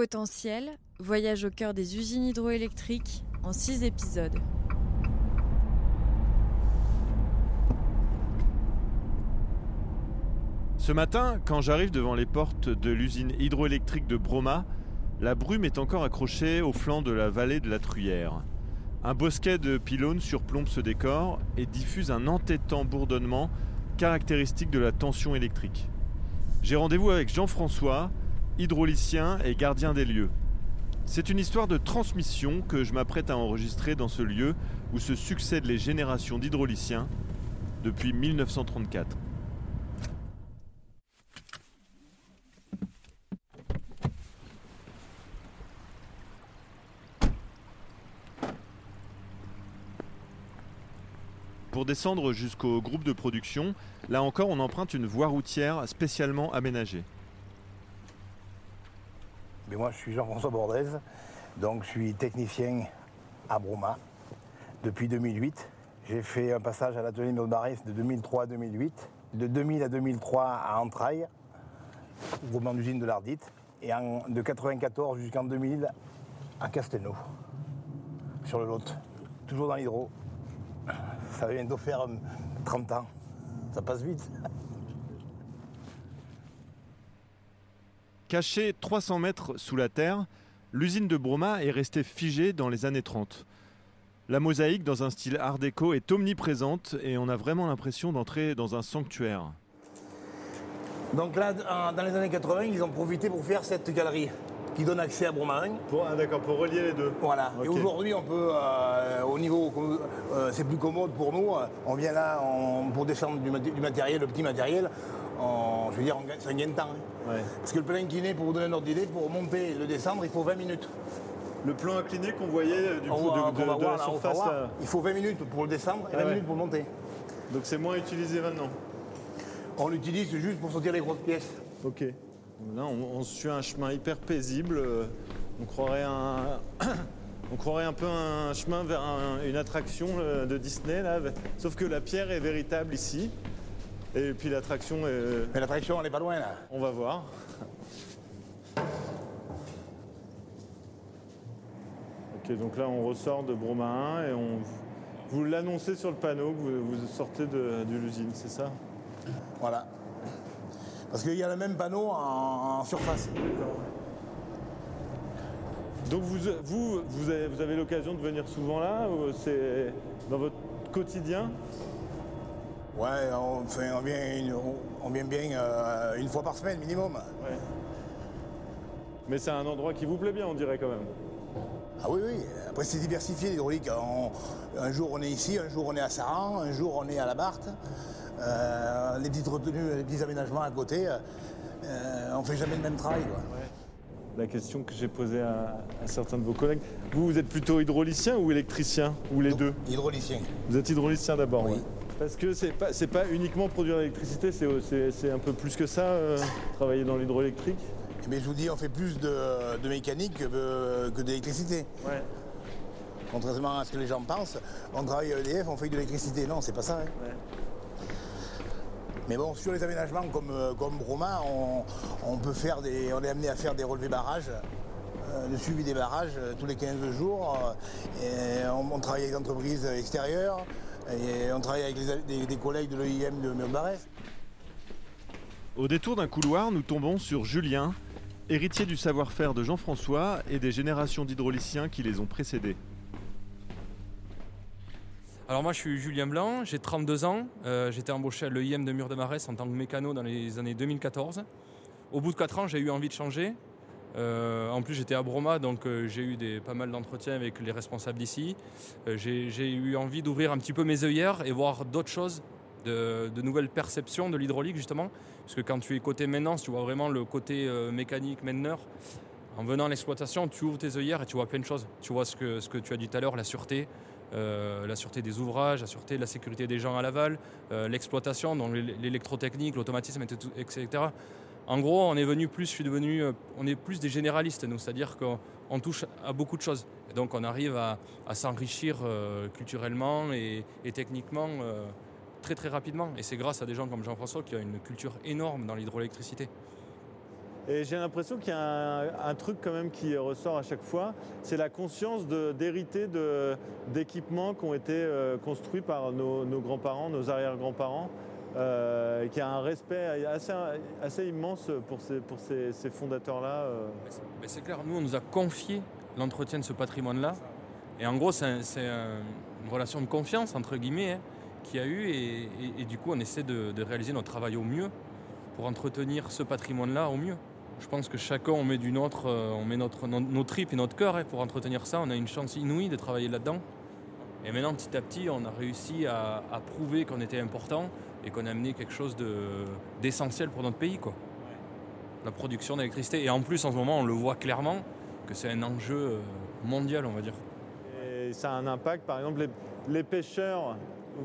Potentiel, voyage au cœur des usines hydroélectriques en six épisodes. Ce matin, quand j'arrive devant les portes de l'usine hydroélectrique de Broma, la brume est encore accrochée au flanc de la vallée de la Truyère. Un bosquet de pylônes surplombe ce décor et diffuse un entêtant bourdonnement caractéristique de la tension électrique. J'ai rendez-vous avec Jean-François, hydraulicien et gardien des lieux. C'est une histoire de transmission que je m'apprête à enregistrer dans ce lieu où se succèdent les générations d'hydrauliciens depuis 1934. Pour descendre jusqu'au groupe de production, là encore on emprunte une voie routière spécialement aménagée. Moi, je suis Jean-François Bordez, donc je suis technicien à Broma depuis 2008. J'ai fait un passage à l'atelier de de 2003 à 2008, de 2000 à 2003 à Entrailles, groupement d'usine de l'Ardite, et de 94 jusqu'en 2000 à Castelnau, sur le Lot, toujours dans l'hydro. Ça va bientôt faire euh, 30 ans, ça passe vite. Cachée 300 mètres sous la terre, l'usine de Broma est restée figée dans les années 30. La mosaïque dans un style art déco est omniprésente et on a vraiment l'impression d'entrer dans un sanctuaire. Donc là, dans les années 80, ils ont profité pour faire cette galerie qui donne accès à Bromaragne. D'accord, pour relier les deux. Voilà. Et aujourd'hui, on peut, euh, au niveau, euh, c'est plus commode pour nous. On vient là on- pour descendre du, maté- du matériel, le petit matériel. on- je veux dire, on gagne- temps. hein. Ouais. Parce que le plan incliné, pour vous donner un ordre d'idée, pour monter et le descendre, il faut 20 minutes. Le plan incliné qu'on voyait du On coup va- de, voir la surface. voir. là. Il faut 20 minutes pour le descendre et 20 Ah ouais. minutes pour le monter. Donc c'est moins utilisé maintenant. On l'utilise juste pour sortir les grosses pièces. Ok. Là, on, on suit un chemin hyper paisible. euh, On croirait un, on croirait un peu un chemin vers un- une attraction euh, de Disney là. Sauf que la pierre est véritable ici. Et puis l'attraction, est- Mais l'attraction, elle n'est pas loin là. on va voir. Ok, donc là on ressort de Broma 1 et on, vous l'annoncez sur le panneau que vous, vous sortez de, de l'usine, c'est ça? Voilà. Parce qu'il y a le même panneau en, en surface. Donc vous, vous, vous avez, vous avez l'occasion de venir souvent là C'est dans votre quotidien? Ouais, on, vient, une- on vient bien euh, une fois par semaine minimum. Mais c'est un endroit qui vous plaît bien, on dirait quand même. Ah oui, oui. Après, c'est diversifié l'hydraulique. Un jour, on est ici, un jour, on est à Saran, un jour, on est à la Barthe. Euh, les petites retenues, les petits aménagements à côté. euh, on fait jamais le même travail. Quoi. La question que j'ai posée à, à certains de vos collègues. Vous, vous êtes plutôt hydraulicien ou électricien Ou les deux? Hydraulicien. Vous êtes hydraulicien d'abord, Oui. ouais. Parce que c'est pas, c'est pas uniquement produire l'électricité, c'est, c'est- c'est un peu plus que ça, euh, travailler dans l'hydroélectrique Mais je vous dis, on fait plus de, de mécanique que, de- que d'électricité. Ouais. Contrairement à ce que les gens pensent, on travaille à EDF, on fait de l'électricité. Non, c'est pas ça. hein. Ouais. Mais bon, sur les aménagements comme, euh, comme Broma, on, on peut faire des, on est amené à faire des relevés barrages, euh, le suivi des barrages euh, tous les 15 jours. euh, et on, on travaille avec des entreprises extérieures et on travaille avec les des, des collègues de l'EIM de Murbarès. Au détour d'un couloir, nous tombons sur Julien, héritier du savoir-faire de Jean-François et des générations d'hydrauliciens qui les ont précédés. Alors moi je suis Julien Blanc, j'ai 32 ans, Euh, j'étais embauché à l'EIM de Mur-de-Marès en tant que mécano dans les années 2014. Au bout de 4 ans j'ai eu envie de changer. Euh, en plus j'étais à Broma donc euh, j'ai eu pas mal d'entretiens avec les responsables d'ici. Euh, j'ai eu envie d'ouvrir un petit peu mes œillères et voir d'autres choses, de, nouvelles perceptions de l'hydraulique justement. Parce que quand tu es côté maintenance, tu vois vraiment le côté mécanique, mainteneur. En venant à l'exploitation, tu ouvres tes œillères et tu vois plein de choses. Tu vois ce que, tu as dit tout à l'heure, la sûreté, la sûreté des ouvrages, la sûreté de la sécurité des gens à l'aval, l'exploitation, donc l'é- l'électrotechnique, l'automatisme, etc. En gros, on est venu plus, je suis devenu, euh, des généralistes, nous, c'est-à-dire qu'on on touche à beaucoup de choses. Donc, on arrive à, s'enrichir euh, culturellement et, techniquement euh, très très rapidement. Et c'est grâce à des gens comme Jean-François qui a une culture énorme dans l'hydroélectricité. Et j'ai l'impression qu'il y a un, truc quand même qui ressort à chaque fois, c'est la conscience d'hériter d'équipements qui ont été construits par nos grands-parents, nos arrière-grands-parents, euh, qui a un respect assez, immense pour ces, fondateurs-là. euh. C'est- clair, nous, on nous a confié l'entretien de ce patrimoine-là. Et en gros, c'est un- c'est un- une relation de confiance, entre guillemets, hein, qu'il y a eu. Et, du coup, on essaie de, réaliser notre travail au mieux pour entretenir ce patrimoine-là au mieux. Je pense que chacun, on met euh, on met notre, nos tripes et notre cœur hein, pour entretenir ça. On a une chance inouïe de travailler là-dedans. Et maintenant, petit à petit, on a réussi à, à prouver qu'on était important et qu'on a amené quelque chose de- d'essentiel pour notre pays. Quoi la production d'électricité. Et en plus, en ce moment, on le voit clairement que c'est un enjeu euh, mondial, on va dire. Et ça a un impact, par exemple, les, les pêcheurs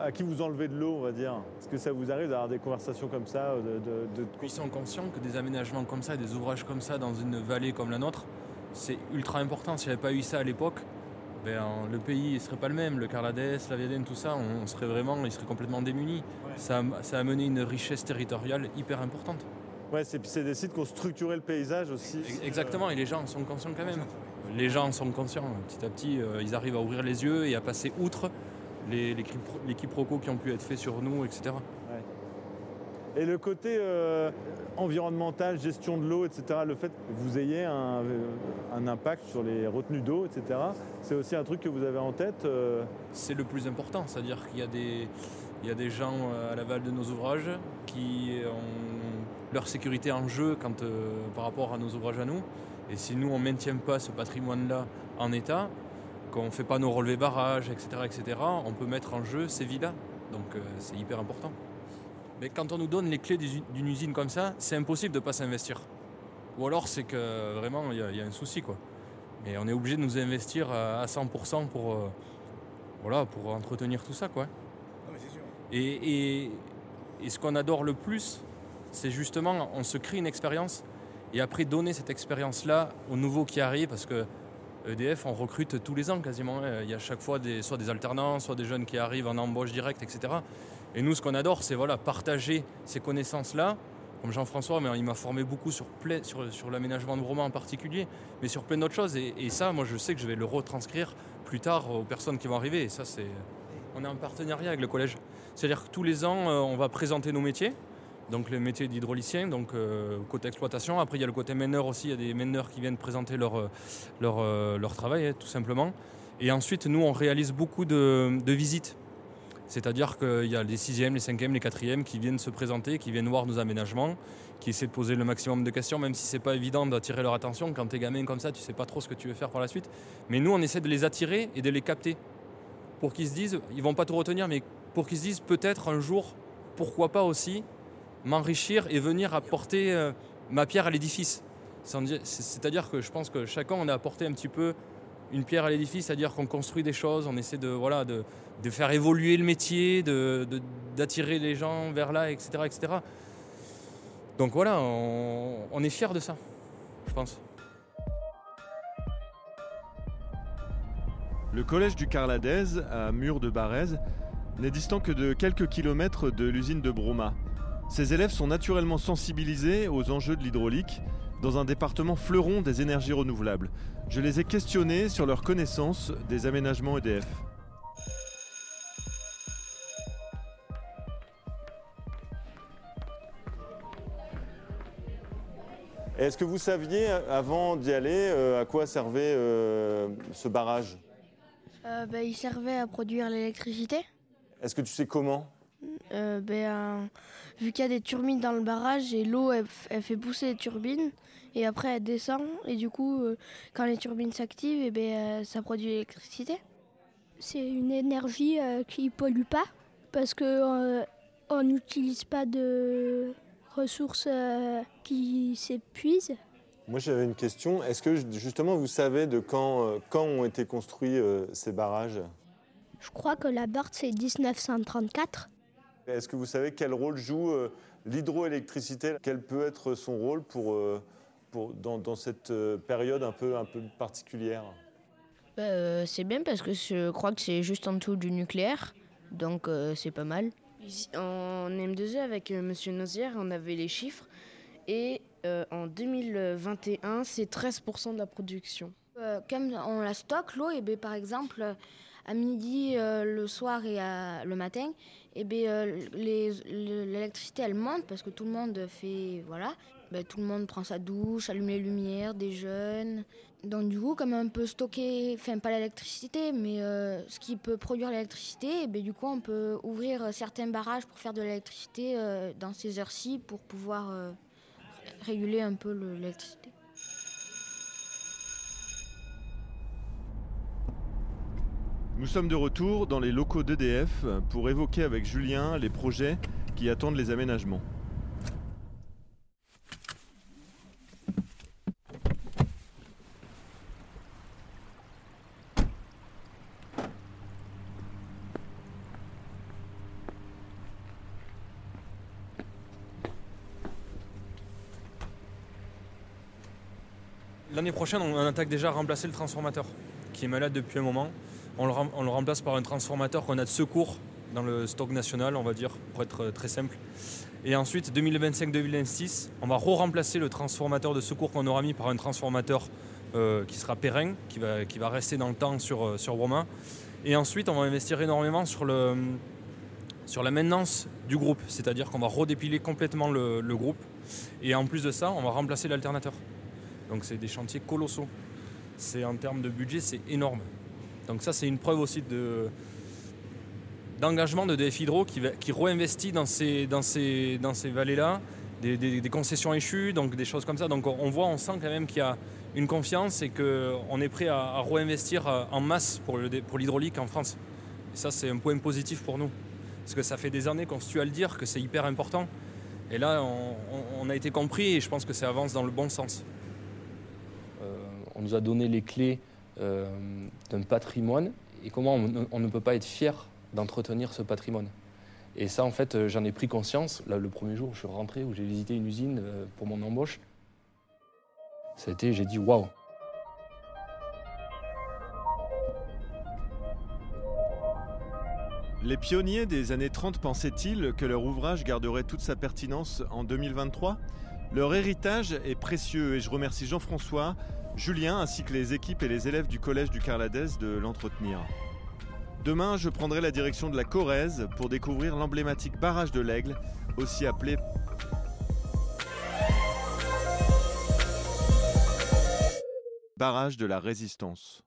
à qui vous enlevez de l'eau, on va dire. Est-ce que ça vous arrive d'avoir des conversations comme ça de, de- de- Ils sont conscients que des aménagements comme ça, des ouvrages comme ça dans une vallée comme la nôtre, c'est ultra important. S'il n'y avait pas eu ça à l'époque, ben, le pays ne serait pas le même. Le Carladès, la Viadène, tout ça, on serait vraiment, il serait complètement démunis. Ça, a- ça a amené une richesse territoriale hyper importante. Ouais, c'est des sites qui ont structuré le paysage aussi. Ex- Exactement, et les gens en sont conscients quand même. Les gens en sont conscients. Petit à petit, euh, ils arrivent à ouvrir les yeux et à passer outre les, les quiproquos qui ont pu être faits sur nous, etc. Et le côté euh, environnemental, gestion de l'eau, etc., le fait que vous ayez un, euh, impact sur les retenues d'eau, etc., c'est aussi un truc que vous avez en tête. euh, C'est le plus important, c'est-à-dire qu'il y a des, gens à l'aval de nos ouvrages qui ont leur sécurité en jeu par rapport à nos ouvrages à nous. Et si nous, on ne maintient pas ce patrimoine-là en état, qu'on ne fait pas nos relevés barrages, etc., etc., on peut mettre en jeu ces vies-là. Donc c'est hyper important. Mais quand on nous donne les clés d'une usine comme ça, c'est impossible de ne pas s'investir. Ou alors c'est que vraiment il y, a- il y a un souci. quoi. Mais on est obligé de nous investir à à 100% pour, euh, voilà, pour entretenir tout ça. Quoi. Et, et- et ce qu'on adore le plus, c'est justement, on se crée une expérience et après donner cette expérience-là aux nouveaux qui arrivent parce que EDF, on recrute tous les ans quasiment. hein. Il y a chaque fois des, soit des alternants, soit des jeunes qui arrivent en embauche directe, etc. Et nous, ce qu'on adore, c'est voilà, partager ces connaissances-là. Comme Jean-François, mais il m'a formé beaucoup sur, l'aménagement de romans en particulier, mais sur plein d'autres choses. Et, ça, moi, je sais que je vais le retranscrire plus tard aux personnes qui vont arriver. Et ça, c'est. On est en partenariat avec le collège. C'est-à-dire que tous les ans, euh, on va présenter nos métiers. Donc le métier d'hydraulicien, donc euh, côté exploitation. Après, il y a le côté meneur aussi. Il y a des meneurs qui viennent présenter leur, euh, leur, leur travail, hein, tout simplement. Et ensuite, nous, on réalise beaucoup de visites. C'est-à-dire qu'il y a les sixièmes, les cinquièmes, les quatrièmes qui viennent se présenter, qui viennent voir nos aménagements, qui essaient de poser le maximum de questions, même si c'est pas évident d'attirer leur attention. Quand t'es gamin comme ça, tu sais pas trop ce que tu veux faire par la suite. Mais nous, on essaie de les attirer et de les capter pour qu'ils se disent, ils vont pas tout retenir, mais pour qu'ils se disent peut-être un jour, pourquoi pas aussi m'enrichir et venir apporter euh, ma pierre à l'édifice. C'est-à-dire que je pense que chacun on a apporté un petit peu une pierre à l'édifice, c'est-à-dire qu'on construit des choses, on essaie de voilà de, faire évoluer le métier, d'attirer les gens vers là, etc., etc. Donc voilà, on, on est fiers de ça, je pense. Le collège du Carladez, à Mur de Barèze, n'est distant que de quelques kilomètres de l'usine de Broma. Ses élèves sont naturellement sensibilisés aux enjeux de l'hydraulique dans un département fleuron des énergies renouvelables. Je les ai questionnés sur leur connaissance des aménagements EDF. Est-ce que vous saviez, avant d'y aller, euh, à quoi servait euh, ce barrage? Euh, ben, il servait à produire l'électricité. Est-ce que tu sais comment? Euh, ben, euh, vu qu'il y a des turbines dans le barrage et l'eau elle, fait pousser les turbines et après elle descend et du coup euh, quand les turbines s'activent et ben, euh, ça produit l'électricité. C'est une énergie euh, qui pollue pas parce que euh, on n'utilise pas de ressources euh, qui s'épuisent. Moi j'avais une question. Est-ce que justement vous savez de quand, euh, quand ont été construits euh, ces barrages? Je crois que la Barthe c'est 1934. Est-ce que vous savez quel rôle joue euh, l'hydroélectricité? Quel peut être son rôle pour, euh, pour, dans, dans cette euh, période un peu, un peu particulière? Bah, euh, c'est bien parce que je crois que c'est juste en dessous du nucléaire, donc euh, c'est pas mal. En M2E avec euh, Monsieur Nozière, on avait les chiffres et Euh, en 2021, c'est 13% de la production. Euh, comme on la stocke, l'eau, et ben, par exemple, à midi, euh, le soir et le matin, et ben, euh, l'électricité, elle monte parce que tout le monde fait... Voilà. Ben, tout le monde prend sa douche, allume les lumières, déjeune. Donc du coup, comme on peut stocker, enfin pas l'électricité, mais euh, ce qui peut produire l'électricité, et ben, du coup on peut ouvrir certains barrages pour faire de l'électricité dans ces heures-ci pour pouvoir réguler un peu le- l'électricité. Nous sommes de retour dans les locaux d'EDF pour évoquer avec Julien les projets qui attendent les aménagements. L'année prochaine, on attaque déjà à remplacer le transformateur, qui est malade depuis un moment. On le, remplace par un transformateur qu'on a de secours dans le stock national, on va dire, pour être euh, très simple. Et ensuite, 2025-2026, on va re-remplacer le transformateur de secours qu'on aura mis par un transformateur euh, qui sera pérenne, qui va, rester dans le temps sur, euh, sur. Et ensuite, on va investir énormément sur, la maintenance du groupe, c'est-à-dire qu'on va redépiler complètement le, le groupe. Et en plus de ça, on va remplacer l'alternateur. Donc c'est des chantiers colossaux. En termes de budget, c'est énorme. Donc ça, c'est une preuve aussi de d'engagement de DF Hydro qui, qui réinvestit dans ces, vallées-là, des, concessions échues, donc des choses comme ça. Donc on voit, on sent quand même qu'il y a une confiance et qu'on est prêt à, à réinvestir euh, en masse pour l'hydraulique en France. Et ça, c'est un point positif pour nous. Parce que ça fait des années qu'on se tue à le dire, que c'est hyper important. Et là, on, a été compris et je pense que ça avance dans le bon sens. Euh, on nous a donné les clés d'un patrimoine et comment on, ne peut pas être fier d'entretenir ce patrimoine. Et ça, en fait, euh, j'en ai pris conscience. Là, le premier jour, où je suis rentré, où j'ai visité une usine euh, pour mon embauche. Ça j'ai dit waouh. Les pionniers des années 30 pensaient-ils que leur ouvrage garderait toute sa pertinence en 2023 Leur héritage est précieux et je remercie Jean-François, Julien ainsi que les équipes et les élèves du collège du Carladès de l'entretenir. Demain, je prendrai la direction de la Corrèze pour découvrir l'emblématique barrage de l'Aigle, aussi appelé barrage de la Résistance.